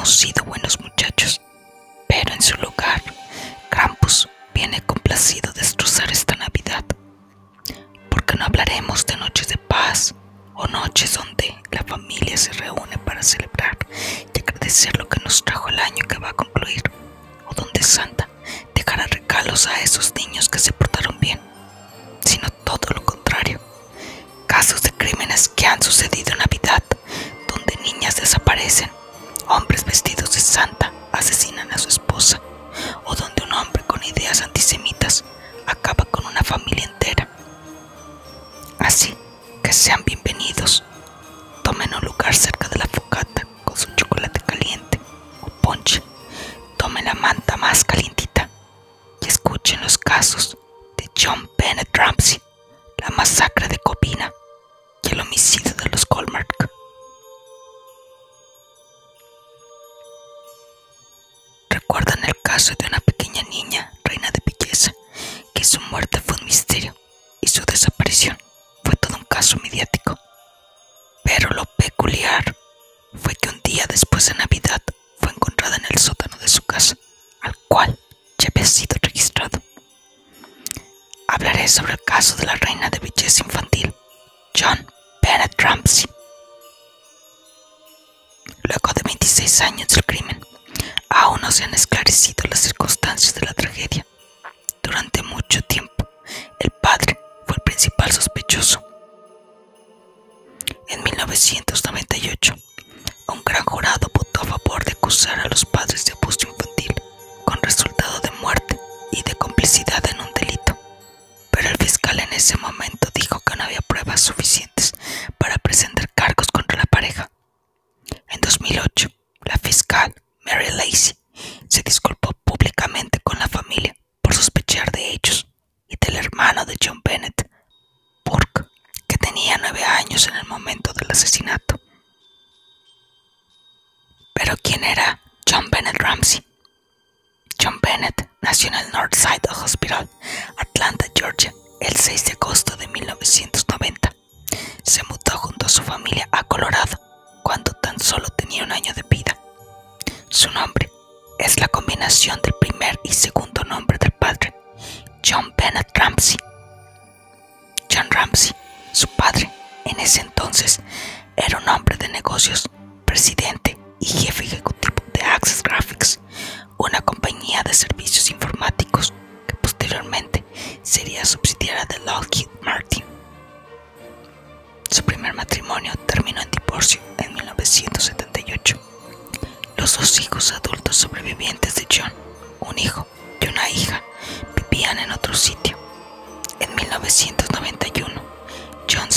hemos sido buenos muchachos. Pero en su lugar, Krampus viene complacido destrozar esta Navidad. Porque no hablaremos de noches de paz o noches donde la familia se reúne para celebrar y agradecer lo que nos trajo el año que va a concluir, o donde Santa dejará regalos a esos niños que se portaron bien, sino todo lo contrario. Casos de crímenes que han sucedido en Navidad, donde niñas desaparecen hombres vestidos de santa asesinan a su esposa, o donde un hombre con ideas antisemitas acaba con una familia entera. Así que sean bienvenidos. Tomen un lugar cerca de la focata con su chocolate caliente o ponche. Tomen la manta más calientita y escuchen los casos de John Bennett Ramsey, la masacre de Covina y el homicidio de los Goldmark. Recuerdan el caso de una pequeña niña, reina de belleza, que su muerte fue un misterio y su desaparición fue todo un caso mediático. Pero lo peculiar fue que un día después de Navidad fue encontrada en el sótano de su casa, al cual ya había sido registrado. Hablaré sobre el caso de la reina de belleza infantil, John Bennett Ramsey. Luego de 26 años del crimen, Aún no se han esclarecido las circunstancias de la tragedia.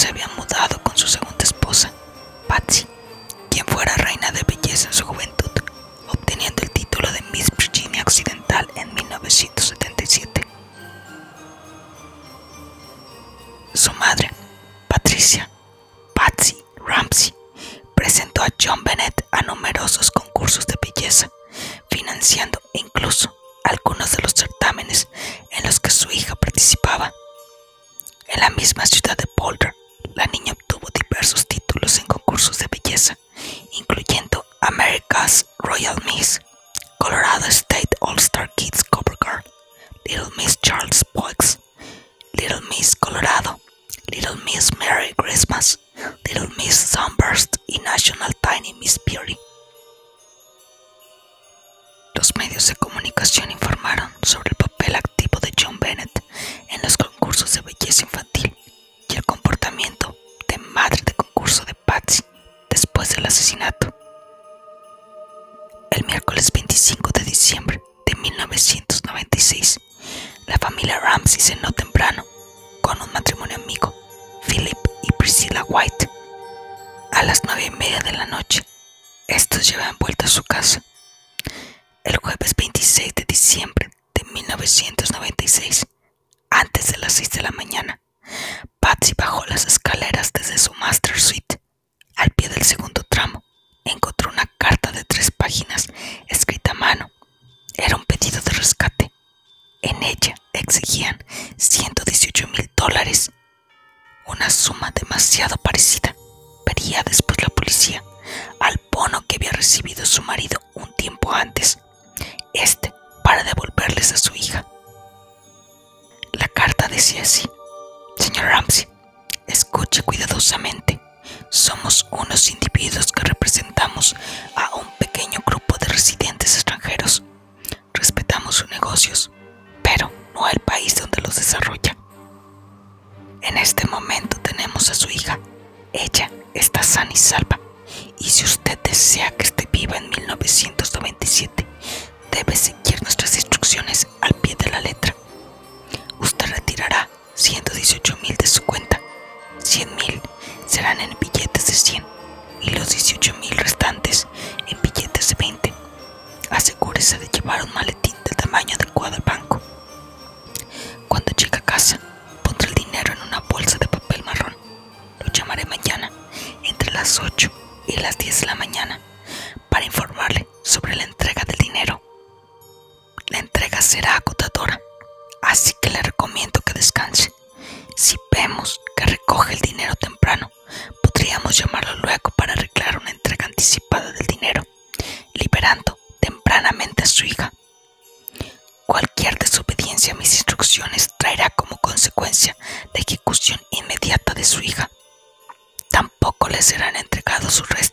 Se había mudado con su 1996, antes de las 6 de la mañana, Patsy bajó las escaleras desde su master suite tempranamente a su hija. Cualquier desobediencia a mis instrucciones traerá como consecuencia la ejecución inmediata de su hija. Tampoco le serán entregados sus restos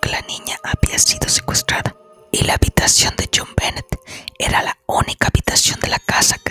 que la niña había sido secuestrada y la habitación de John Bennett era la única habitación de la casa que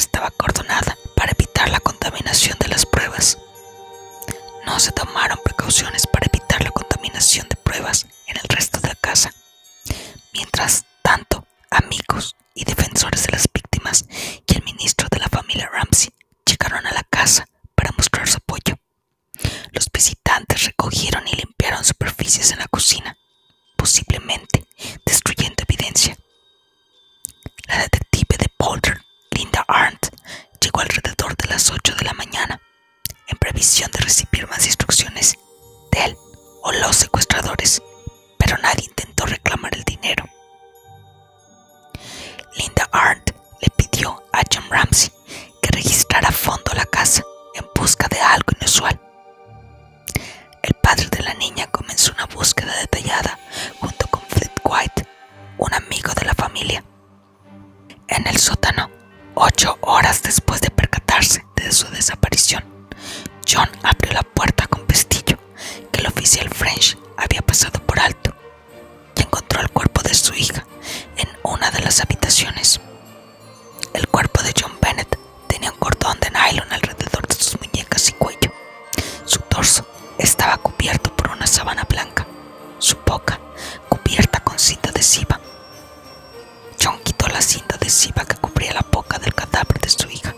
la cinta adhesiva que cubría la boca del cadáver de su hija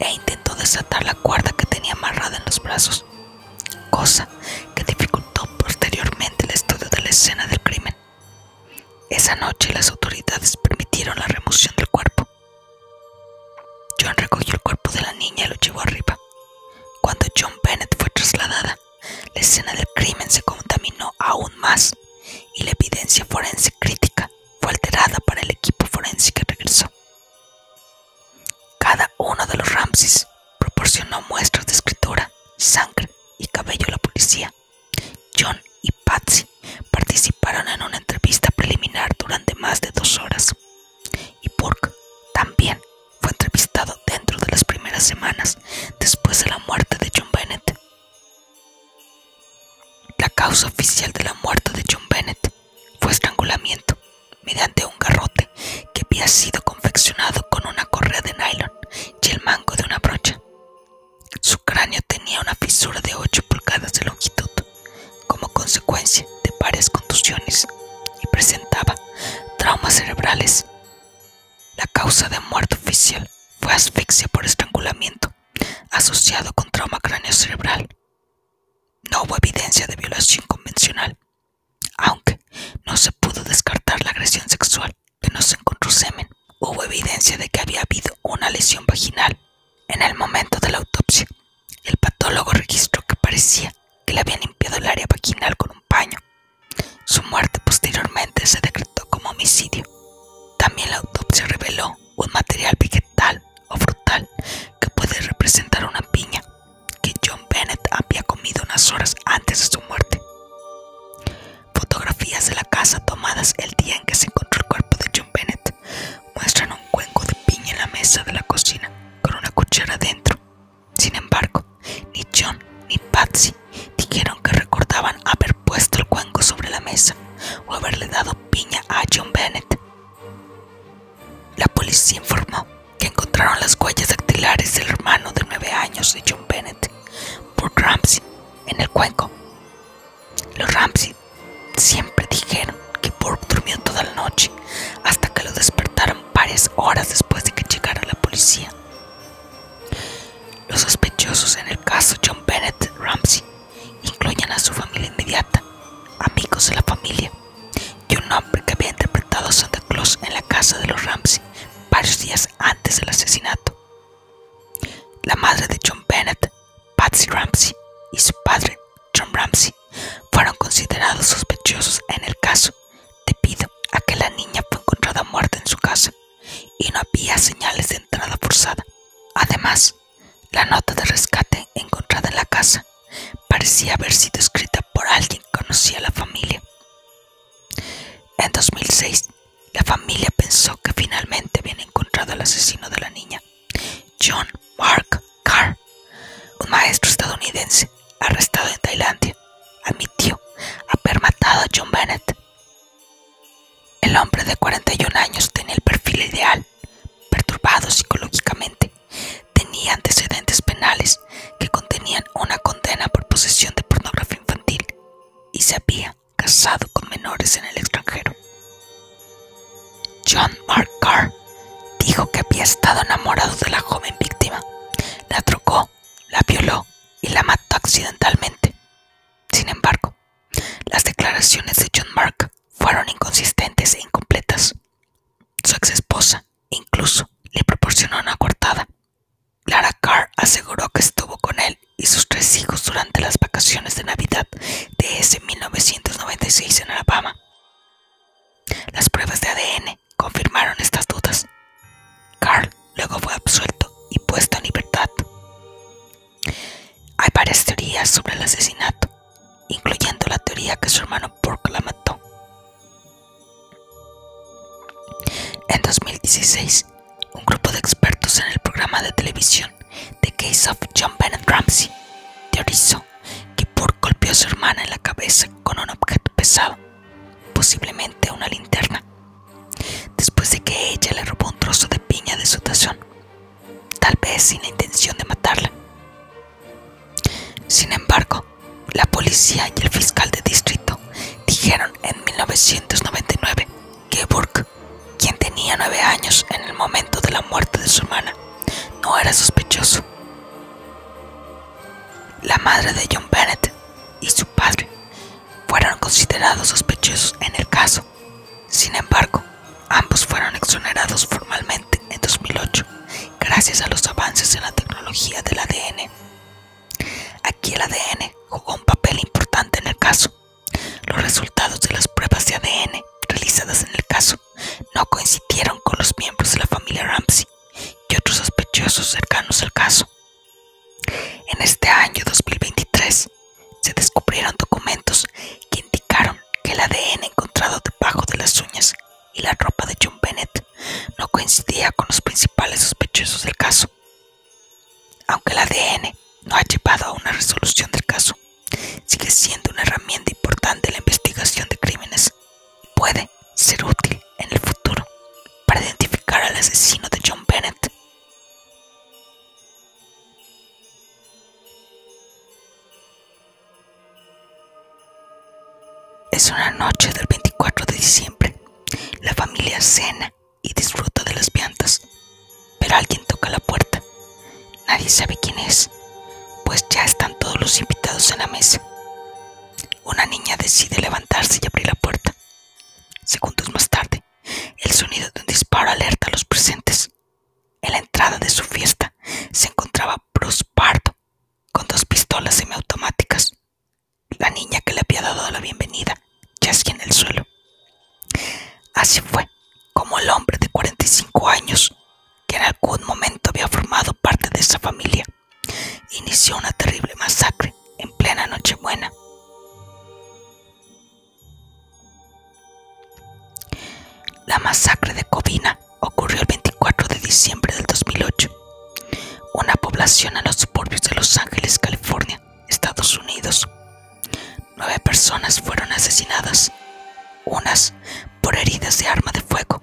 e intentó desatar la cuerda que tenía amarrada en los brazos, cosa que dificultó posteriormente el estudio de la escena del crimen. Esa noche las autoridades permitieron la remoción del cuerpo. John recogió el cuerpo de la niña y lo llevó arriba. Cuando John Bennett fue trasladada, la escena del crimen se contaminó aún más y la evidencia forense crítica fue alterada para el equipo forense que regresó. Cada uno de los Ramses proporcionó muestras de escritura, sangre y cabello a la policía. John y Patsy participaron en una entrevista preliminar durante más de dos horas. Y Burke también fue entrevistado dentro de las primeras semanas después de la muerte de John Bennett. La causa oficial de la muerte de John Bennett fue estrangulamiento mediante un garrote que había sido confeccionado con una correa de nylon y el mango de una brocha. Su cráneo tenía una fisura de 8 pulgadas de longitud como consecuencia de varias contusiones y presentaba traumas cerebrales. La causa de muerte oficial fue asfixia por estrangulamiento, asociado con trauma cráneo-cerebral. No hubo evidencia de violación convencional, aunque no se pudo descartar la agresión sexual, que no se encontró semen. Hubo evidencia de que había habido una lesión vaginal. En el momento parecía haber sido escrita por alguien que conocía a la familia. En 2006, la familia pensó que finalmente habían encontrado al asesino de la niña, John Mark Carr, un maestro estadounidense arrestado en Tailandia. Admitió haber matado a John Bennett. El hombre de 41 años tenía el perfil ideal, perturbado psicológicamente, tenía antecedentes penales que contenían una por posesión de pornografía infantil y se había casado con menores en el extranjero. John Mark Carr había estado enamorado de la joven víctima, la trocó, la violó y la mató accidentalmente. Sin embargo, las declaraciones de John Mark fueron inconsistentes e incompletas. Su ex esposa incluso le proporcionó una cortada. Lara Carr aseguró que estuvo con él y sus tres hijos durante las vacaciones de Navidad de ese 1996 en Alabama. Las pruebas de ADN confirmaron estas dudas. Carl luego fue absuelto y puesto en libertad. Hay varias teorías sobre el asesinato, incluyendo la teoría que su hermano Burke la mató. En 2016, un grupo de expertos en el programa de televisión The Case of John Bennett Ramsey teorizó que Burke golpeó a su hermana en la cabeza con un objeto pesado, posiblemente una linterna, después de que ella le robó un trozo de piña de su tazón, tal vez sin la intención de matarla. Sin embargo, la policía y el fiscal de distrito dijeron en 1999 que Burke, quien tenía nueve años en el momento de la muerte de su hermana, no era sospechoso. La madre de John Bennett y su padre fueron considerados sospechosos en el caso. Sin embargo, ambos fueron exonerados formalmente en 2008 gracias a los avances en la tecnología del ADN. Aquí el ADN jugó un papel importante en el caso. Los resultados de las pruebas de ADN realizadas en el caso no coincidieron con los miembros de la familia Ramsey y otros sospechosos cercanos al caso. En este año 2023 se descubrieron documentos que indicaron que el ADN encontrado debajo de las uñas y la ropa de John Bennett no coincidía con los principales sospechosos del caso. Aunque el ADN no ha llevado a una resolución del caso. Sigue siendo una herramienta importante en la investigación de crímenes. Puede ser útil en el futuro para identificar al asesino de John Bennett. Es una noche del 24 de diciembre. La familia cena y disfruta de las piantas, pero alguien toca la puerta. Nadie sabe quién es pues ya están todos los invitados en la mesa. Una niña decide levantarse y abrir la puerta. Segundos más tarde, el sonido de un disparo alerta a los presentes. En la entrada de su fiesta se encontraba Bruce Pardo con dos pistolas semiautomáticas. La niña que le había dado la bienvenida yacía en el suelo. Así fue como el hombre de 45 años, que en algún momento había formado parte de esa familia, inició una terrible masacre en plena Nochebuena. La masacre de Covina ocurrió el 24 de diciembre del 2008. Una población en los suburbios de Los Ángeles, California, Estados Unidos. Nueve personas fueron asesinadas, unas por heridas de arma de fuego,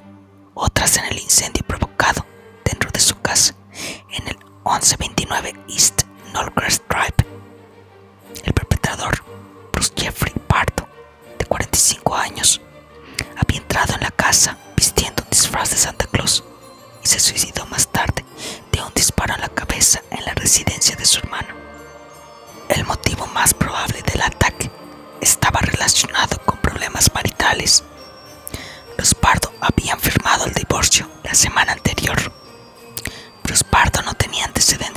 otras en el incendio provocado dentro de su casa en el 1129 East Norcrest Drive. El perpetrador, Bruce Jeffrey Pardo, de 45 años, había entrado en la casa vistiendo un disfraz de Santa Claus y se suicidó más tarde de un disparo en la cabeza en la residencia de su hermano. El motivo más probable del ataque estaba relacionado con problemas maritales. Los Pardo habían firmado el divorcio la semana anterior. Bruce Pardo no tenía antecedentes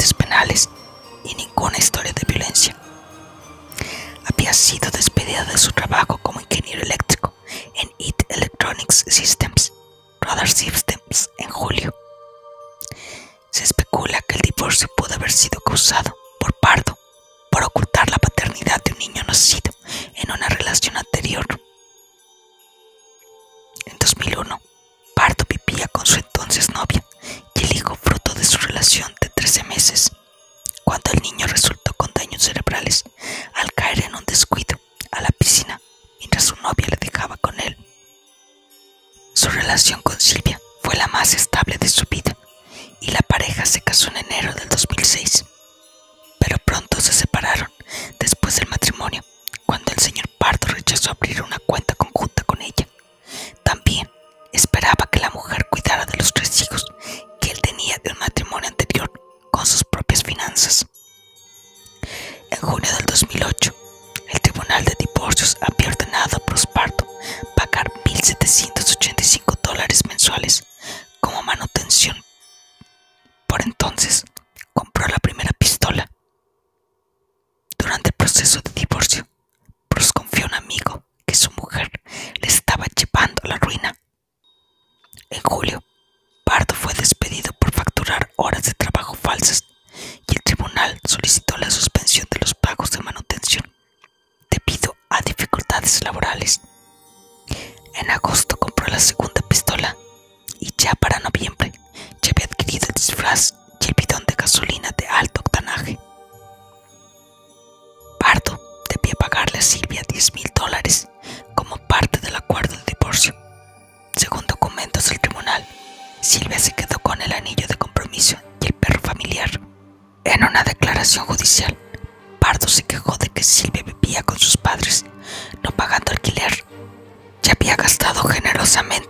intensamente.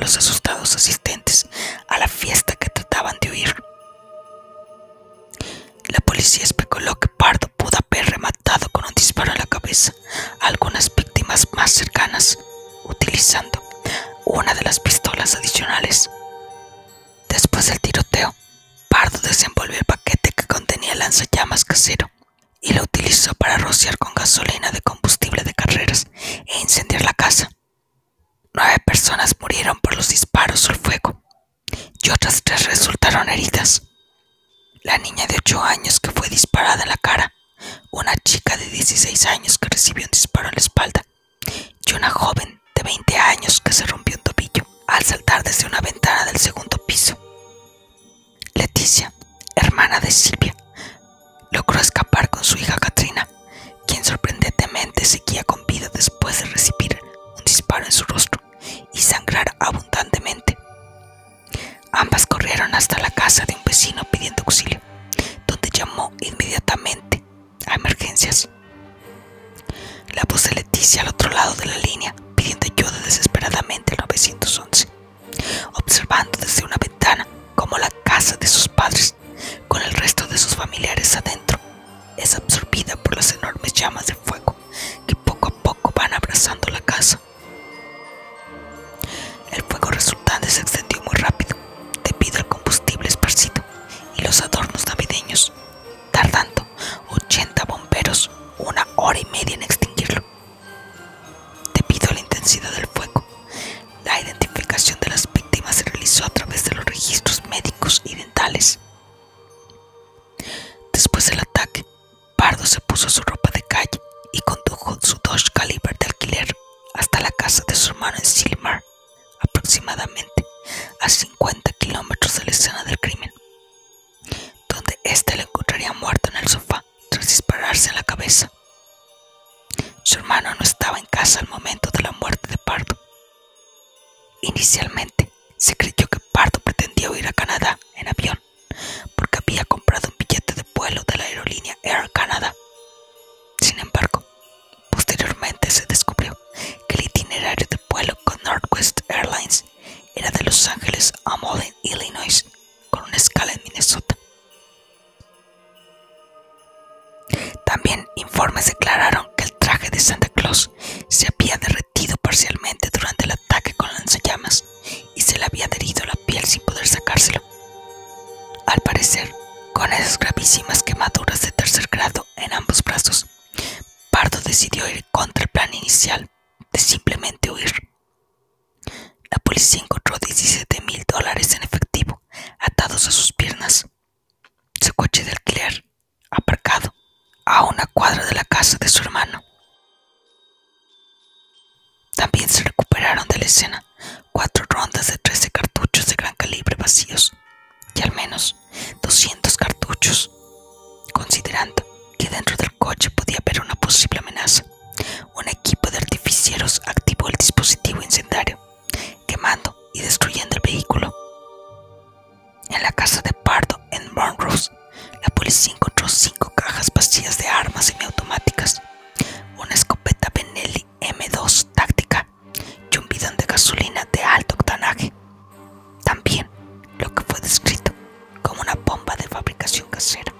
los asustó. la niña de 8 años que fue disparada en la cara, una chica de 16 años que recibió un disparo en la espalda y una joven de 20 años que se rompió un tobillo al saltar desde una ventana del segundo piso. Leticia, hermana de Silvia, logró escapar con su hija Katrina, quien sorprendentemente seguía con vida después de recibir un disparo en su rostro y sangrar abundantemente Ambas corrieron hasta la casa de un vecino pidiendo auxilio, donde llamó inmediatamente a emergencias. La voz de Leticia al otro lado de la línea pidiendo ayuda desesperadamente al 911, observando desde una ventana como la casa de sus padres, con el resto de sus familiares adentro, es absorbida por las enormes llamas de fuego. con esas gravísimas quemaduras de tercer grado en ambos brazos. Pardo decidió ir contra el plan inicial de simplemente huir. La policía encontró 17 mil dólares en efectivo atados a sus piernas. Su coche de alquiler, aparcado a una cuadra de la casa de su hermano. También se recuperaron de la escena cuatro rondas de 13 cartuchos de gran calibre vacíos y al menos 200 cartuchos, considerando que dentro del coche podía haber una posible amenaza. Un equipo de artificieros activó el dispositivo incendiario, quemando y destruyendo el vehículo. En la casa de Pardo, en Monrose, la policía encontró cinco cajas vacías de armas semiautomáticas, una escopeta Benelli M2 táctica y un bidón de gasolina de alto octanaje. También lo que fue descrito como una bomba de fabricación casera.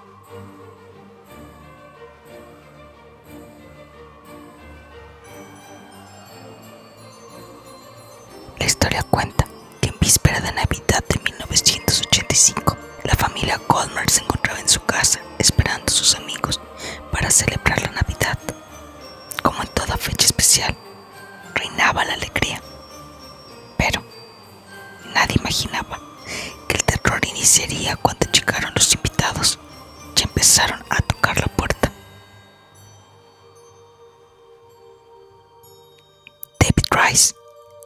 La historia cuenta que en víspera de Navidad de 1985, la familia Colmer se encontraba en su casa esperando a sus amigos para celebrar la Navidad. Como en toda fecha especial, reinaba la alegría. Pero nadie imaginaba que el terror iniciaría cuando llegaron los invitados y empezaron a tocar la puerta. David Rice,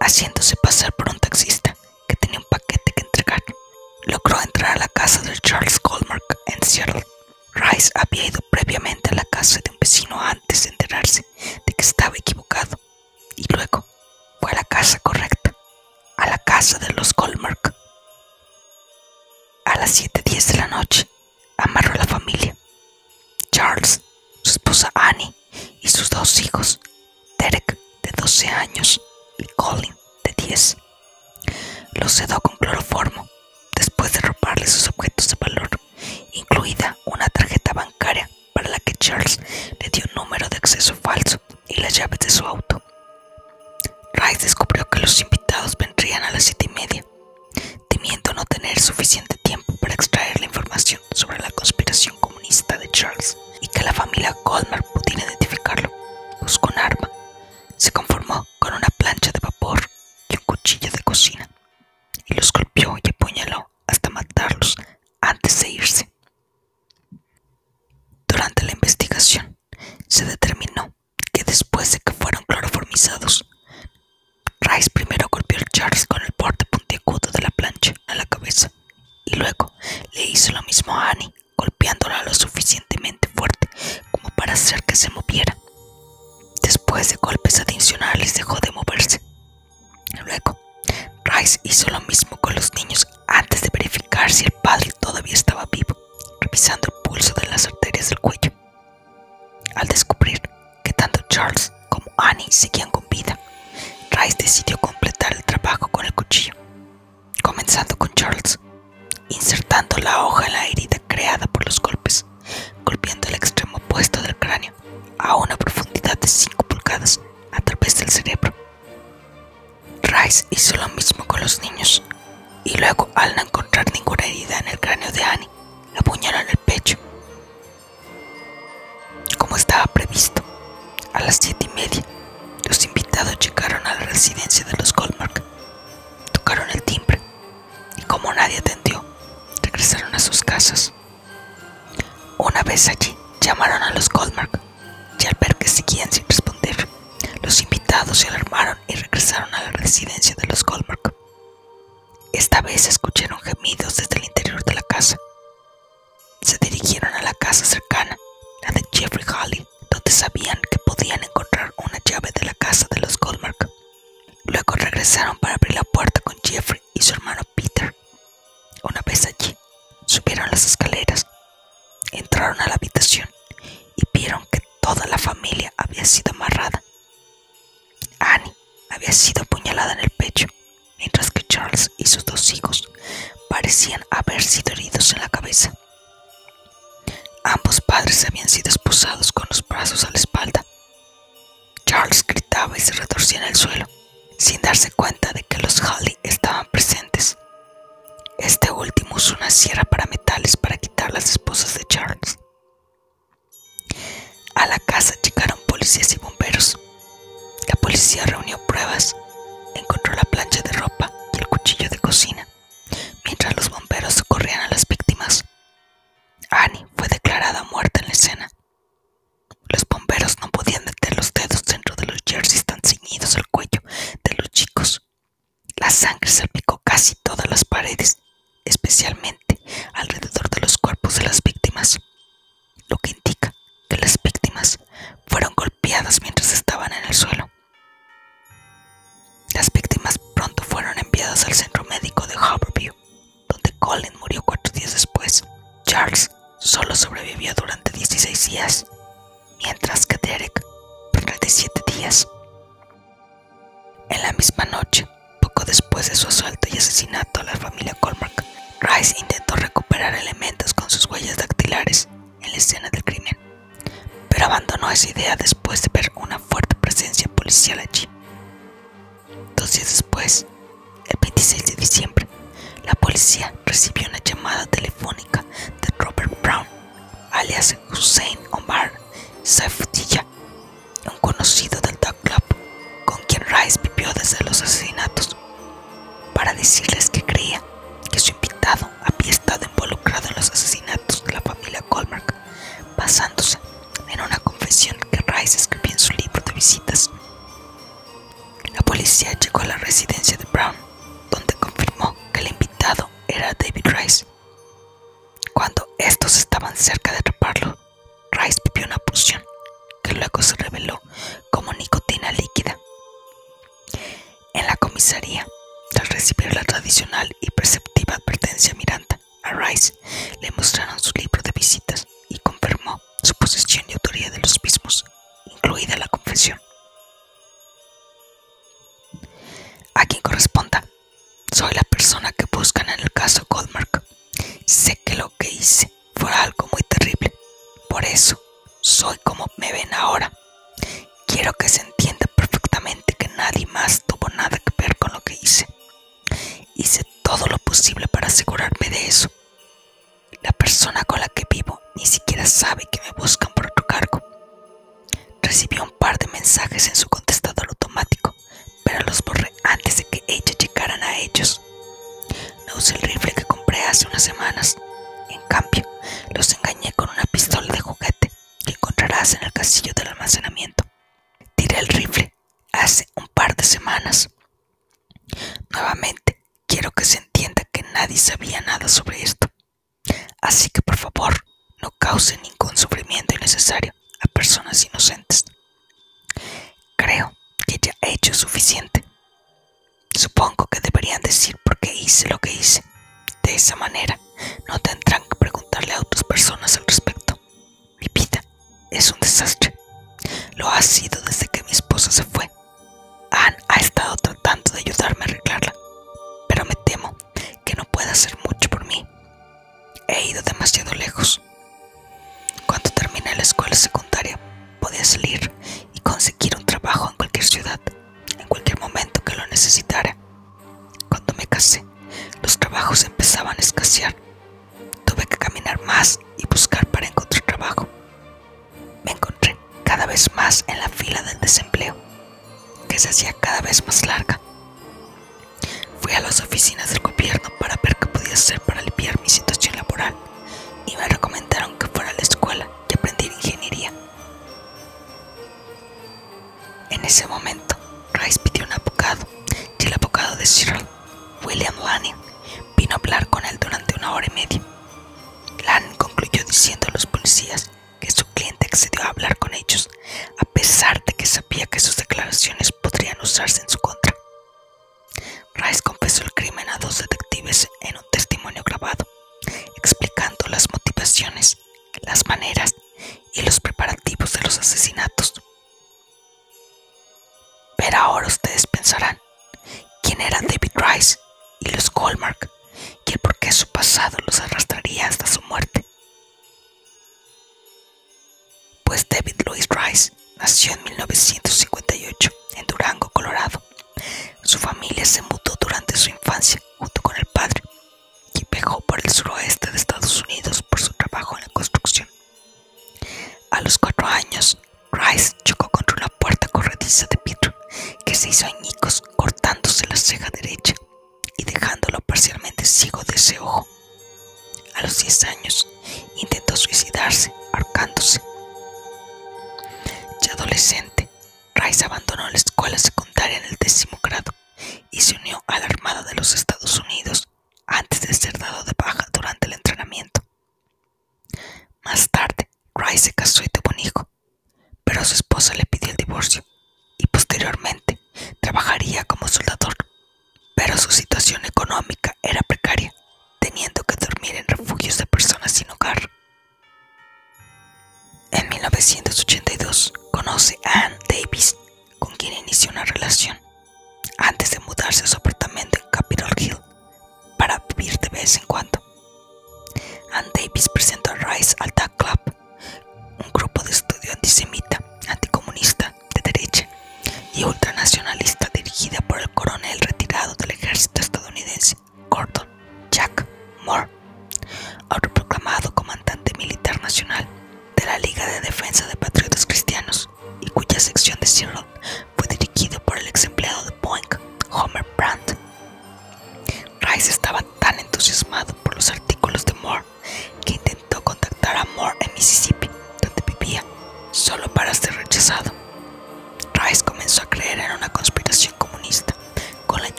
haciéndose pasar por un taxista que tenía un paquete que entregar, logró entrar a la casa de Charles Goldmark en Seattle. Rice había ido previamente a la casa de un vecino antes de enterarse de que estaba equivocado y luego fue a la casa correcta, a la casa de los Goldmark. Los Después de golpes adicionales dejó de moverse. Luego, Rice hizo lo mismo con los niños mientras que Charles y sus dos hijos parecían haber sido heridos en la cabeza. Ambos padres habían sido esposados con los brazos a la espalda. Charles gritaba y se retorcía en el suelo, sin darse cuenta de que los Holly estaban presentes. Este último usó una sierra para metales para quitar las esposas de Charles. A la casa llegaron policías y bomberos. La policía reunió pruebas, encontró la plancha de ropa y el cuchillo de cocina, mientras los bomberos socorrían a las víctimas. Annie fue declarada muerta en la escena. Los bomberos no podían meter los dedos dentro de los jerseys tan ceñidos al cuello de los chicos. La sangre salpicó casi todas las paredes, especialmente alrededor de los cuerpos de las víctimas, lo que indica que las víctimas fueron golpeadas mientras estaban en el suelo. trasladadas al centro médico de Harborview, donde Colin murió cuatro días después. Charles solo sobrevivió durante 16 días, mientras que Derek 37 días. En la misma noche, poco después de su asalto y asesinato a la familia Colmark, Rice intentó recuperar elementos con sus huellas dactilares en la escena del crimen, pero abandonó esa idea después de ver una fuerte presencia policial allí. Dos días después, el 26 de diciembre, la policía recibió una llamada telefónica de Robert Brown, alias Hussein Omar Saifudillah, un conocido del Dog Club con quien Rice vivió desde los asesinatos, para decirles a en el castillo del almacenamiento. Tiré el rifle hace un par de semanas. Nuevamente, quiero que se entienda que nadie sabía nada sobre esto. Así que por favor, no cause ningún sufrimiento innecesario a personas inocentes. Creo que ya he hecho suficiente. Supongo que deberían decir por qué hice lo que hice. De esa manera, no tendrán que preguntarle a otras personas al respecto. Es un desastre. Lo ha sido desde que mi esposa se fue. Anne ha estado tratando de ayudarme a arreglarla, pero me temo que no pueda hacer mucho por mí. He ido demasiado lejos. Cuando terminé la escuela secundaria, podía salir y conseguir un trabajo en cualquier ciudad, en cualquier momento que lo necesitara. Cuando me casé, los trabajos empezaban a escasear. Tuve que caminar más y buscar para encontrar trabajo. Me encontré cada vez más en la fila del desempleo, que se hacía cada vez más larga. Fui a las oficinas del gobierno para ver qué podía hacer para aliviar mi situación laboral y me recomendaron que fuera a la escuela y aprendiera ingeniería. En ese momento, Rice pidió un abogado y el abogado de Cyril, William Lanning, vino a hablar con él durante una hora y media. Lanning concluyó diciendo a los policías que su cliente accedió a hablar con ellos, a pesar de que sabía que sus declaraciones podrían usarse en su contra. Rice confesó el crimen a dos detectives en un testimonio grabado, explicando las motivaciones, las maneras y los preparativos de los asesinatos. Pero ahora ustedes pensarán, ¿quién era David Rice y los Goldmark? ¿Y por qué su pasado los arrastraría hasta su muerte? Pues David Louis Rice nació en 1958 en Durango, Colorado. Su familia se mudó durante su infancia junto con el padre y viajó por el suroeste de Estados Unidos por su trabajo en la construcción. A los cuatro años, Rice chocó contra una puerta corrediza de vidrio que se hizo añicos cortándose la ceja derecha y dejándolo parcialmente ciego de ese ojo. A los 10 años intentó suicidarse ahorcándose. Adolescente, Rice abandonó la escuela secundaria en el décimo grado y se unió a la Armada de los Estados Unidos antes de ser dado de baja durante el entrenamiento. Más tarde, Rice se casó y tuvo un hijo, pero su esposa le pidió el divorcio y posteriormente trabajaría como soldador. Pero su situación económica era precaria, teniendo que dormir en refugios de personas sin hogar. En 1982 conoce a Ann Davis, con quien inició una relación, antes de mudarse a su apartamento en Capitol Hill para vivir de vez en cuando. Ann Davis presentó a Rice al Duck Club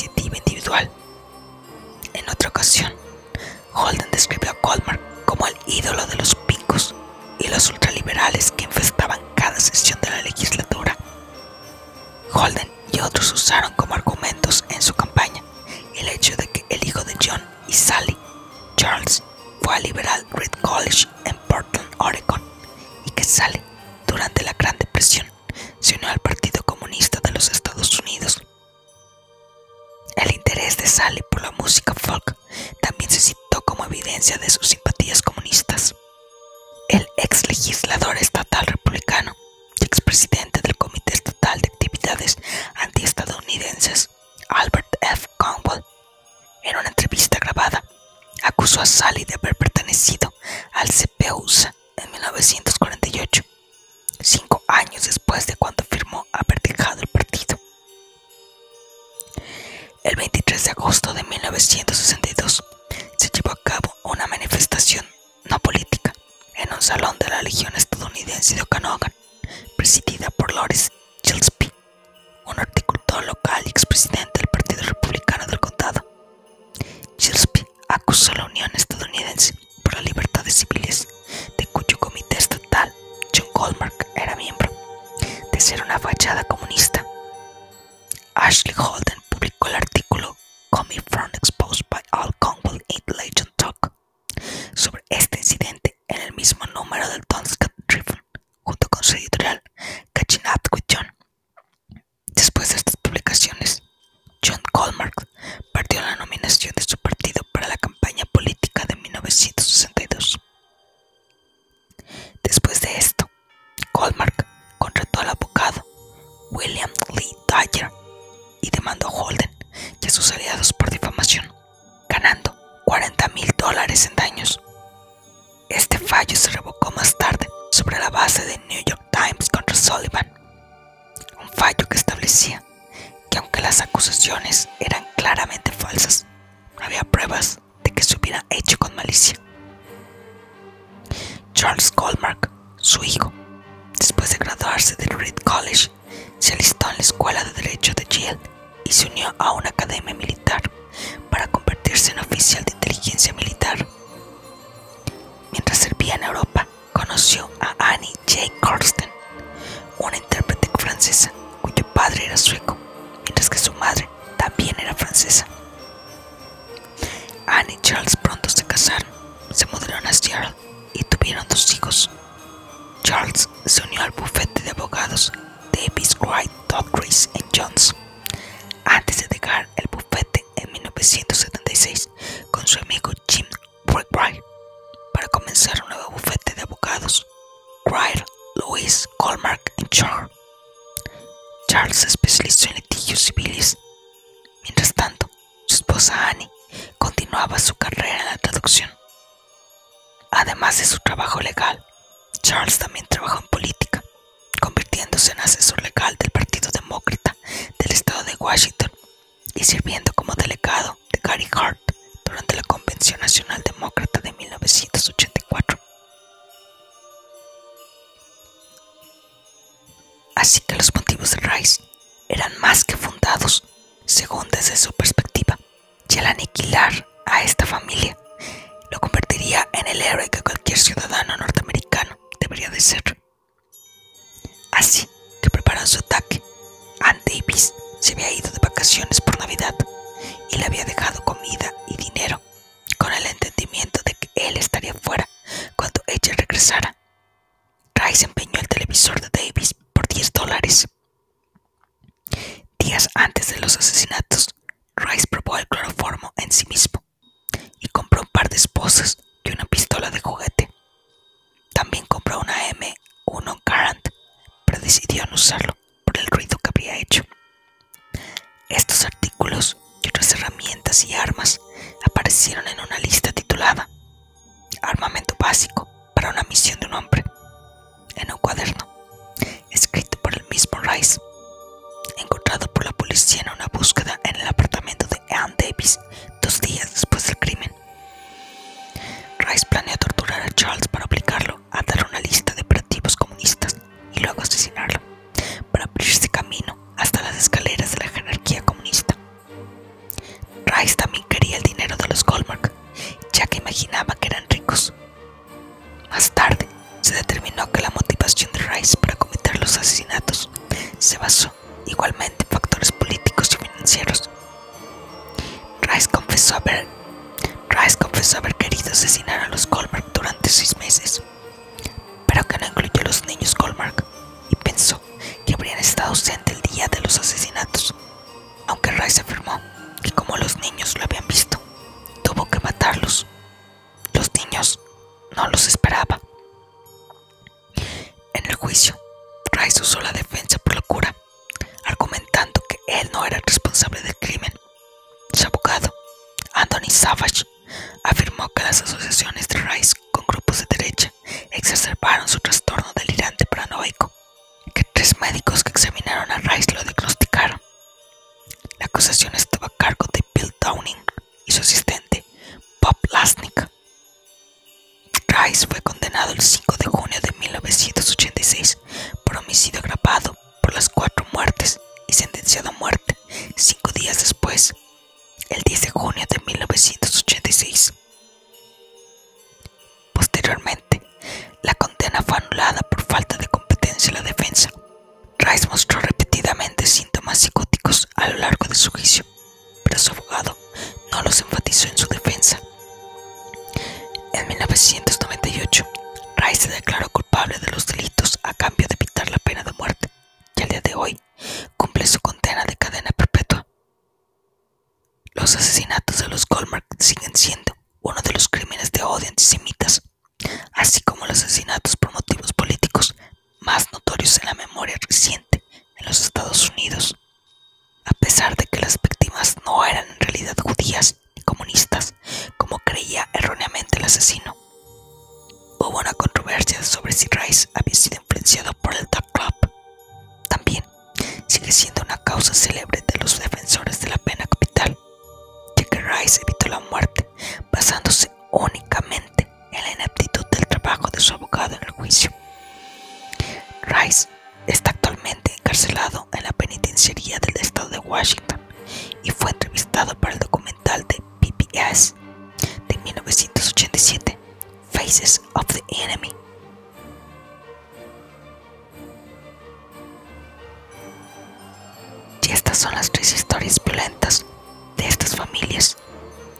iniciativa individual. En otra ocasión, Holden describió a Colmar como el ídolo de los picos y los ultraliberales que infestaban cada sesión de la legislatura. Holden y otros usaron como argumentos en su campaña el hecho de que el hijo de John y Sally, Charles, fue al liberal Reed College en Portland, Oregon, y que Sally, durante la Gran Depresión, se unió al Partido Comunista de los Estados Unidos el interés de Sally por la música folk también se citó como evidencia de sus simpatías comunistas. El ex legislador estatal republicano y expresidente del Comité Estatal de Actividades Antiestadounidenses, Albert F. Conwell, en una entrevista grabada, acusó a Sally de haber pertenecido al CPUSA en 1948, cinco años después de cuando firmó haber dejado el partido. El 23 de agosto de 1962 se llevó a cabo una manifestación no política en un salón de la Legión estadounidense de Okanogan, presidida por Lawrence Gillespie, un articulador local y expresidente del Partido Republicano del Condado. Gillespie acusó a la Unión Estadounidense por la Libertad de Civiles, de cuyo comité estatal John Goldmark era miembro, de ser una fachada comunista. Ashley Holden aplicó el artículo Coming from Exposed by Al Campbell in Legend Colmark Charles. Charles se especializó en litigios civiles. Mientras tanto, su esposa Annie continuaba su carrera en la traducción. Además de su trabajo legal, Charles también trabajó en política, convirtiéndose en asesor legal del Partido Demócrata del Estado de Washington y sirviendo como delegado de Gary Hart durante la Convención Nacional Demócrata de 1984. Así que los motivos de Rice eran más que fundados, según desde su perspectiva, y al aniquilar a esta familia lo convertiría en el héroe que cualquier ciudadano norteamericano debería de ser. Así que preparó su ataque. Ann Davis se había ido de vacaciones por Navidad y le había dejado comida y dinero, con el entendimiento de que él estaría fuera cuando ella regresara. Rice empeñó el televisor de Davis 10 dólares. Días antes de los asesinatos, Rice probó el cloroformo en sí mismo y compró un par de esposas y una pistola de juguete. También compró una M1 Garand, pero decidió no usarlo por el ruido que habría hecho. Estos artículos y otras herramientas y armas aparecieron en una lista titulada Armamento básico para una misión de un hombre, en un cuaderno, Encontrado por la policía en una búsqueda 10 de junio de 1986. Posteriormente, la condena fue anulada por falta de competencia en la defensa. Rice mostró repetidamente síntomas psicóticos a lo largo de su juicio, pero su abogado no los enfatizó en su defensa. En 1998, Rice se declaró culpable de los delitos a cambio de evitar la pena de muerte y al día de hoy cumple su condena de cadena. Los asesinatos de los Goldmark siguen siendo uno de los crímenes de odio antisemitas, así como los asesinatos por motivos políticos más notorios en la memoria reciente en los Estados Unidos, a pesar de que las víctimas no eran en realidad judías ni comunistas, como creía erróneamente el asesino. Hubo una controversia sobre si Rice había sido influenciado por el Dark Club. También sigue siendo una causa célebre de los defensores de la pena capital, Rice evitó la muerte basándose únicamente en la ineptitud del trabajo de su abogado en el juicio. Rice está actualmente encarcelado en la penitenciaría del estado de Washington y fue entrevistado para el documental de PBS de 1987, Faces of the Enemy. Y estas son las tres historias violentas de estas familias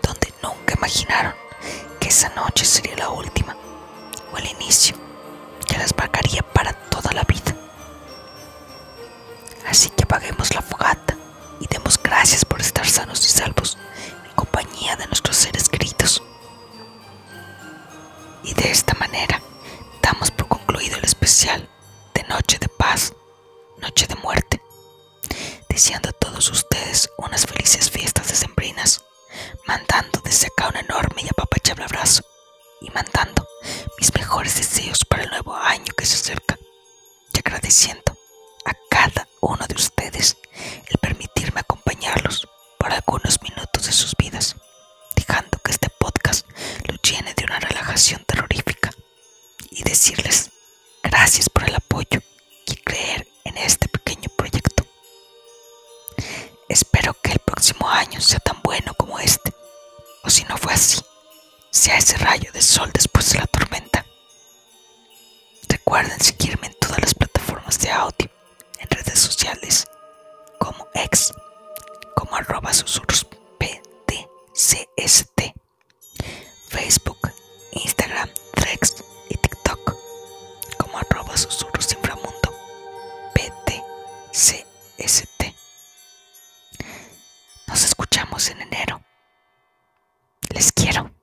donde nunca imaginaron que esa noche sería la última o el inicio que las marcaría para toda la vida. Así que apaguemos la fogata y demos gracias por estar sanos y salvos en compañía de nuestros seres queridos. Y de esta manera damos por concluido el especial de Noche de Paz, Noche de Muerte, deseando a todos ustedes unas felices fiestas decembrinas, mandando desde acá un enorme y apapachable abrazo y mandando mis mejores deseos para el nuevo año que se acerca y agradeciendo a cada uno de ustedes el permitirme acompañarlos por algunos minutos de sus vidas, dejando que este podcast lo llene de una relajación terrorífica y decirles gracias por el apoyo y creer en este pequeño proyecto. Espero que el próximo año sea tan bueno como este, o si no fue así, sea ese rayo de sol después de la tormenta. Recuerden seguirme en todas las plataformas de audio, en redes sociales, como ex, como arroba susurros PDCST, Facebook, Instagram, Drex y TikTok, como arroba susurros inframundo PDCST. en enero. Les quiero.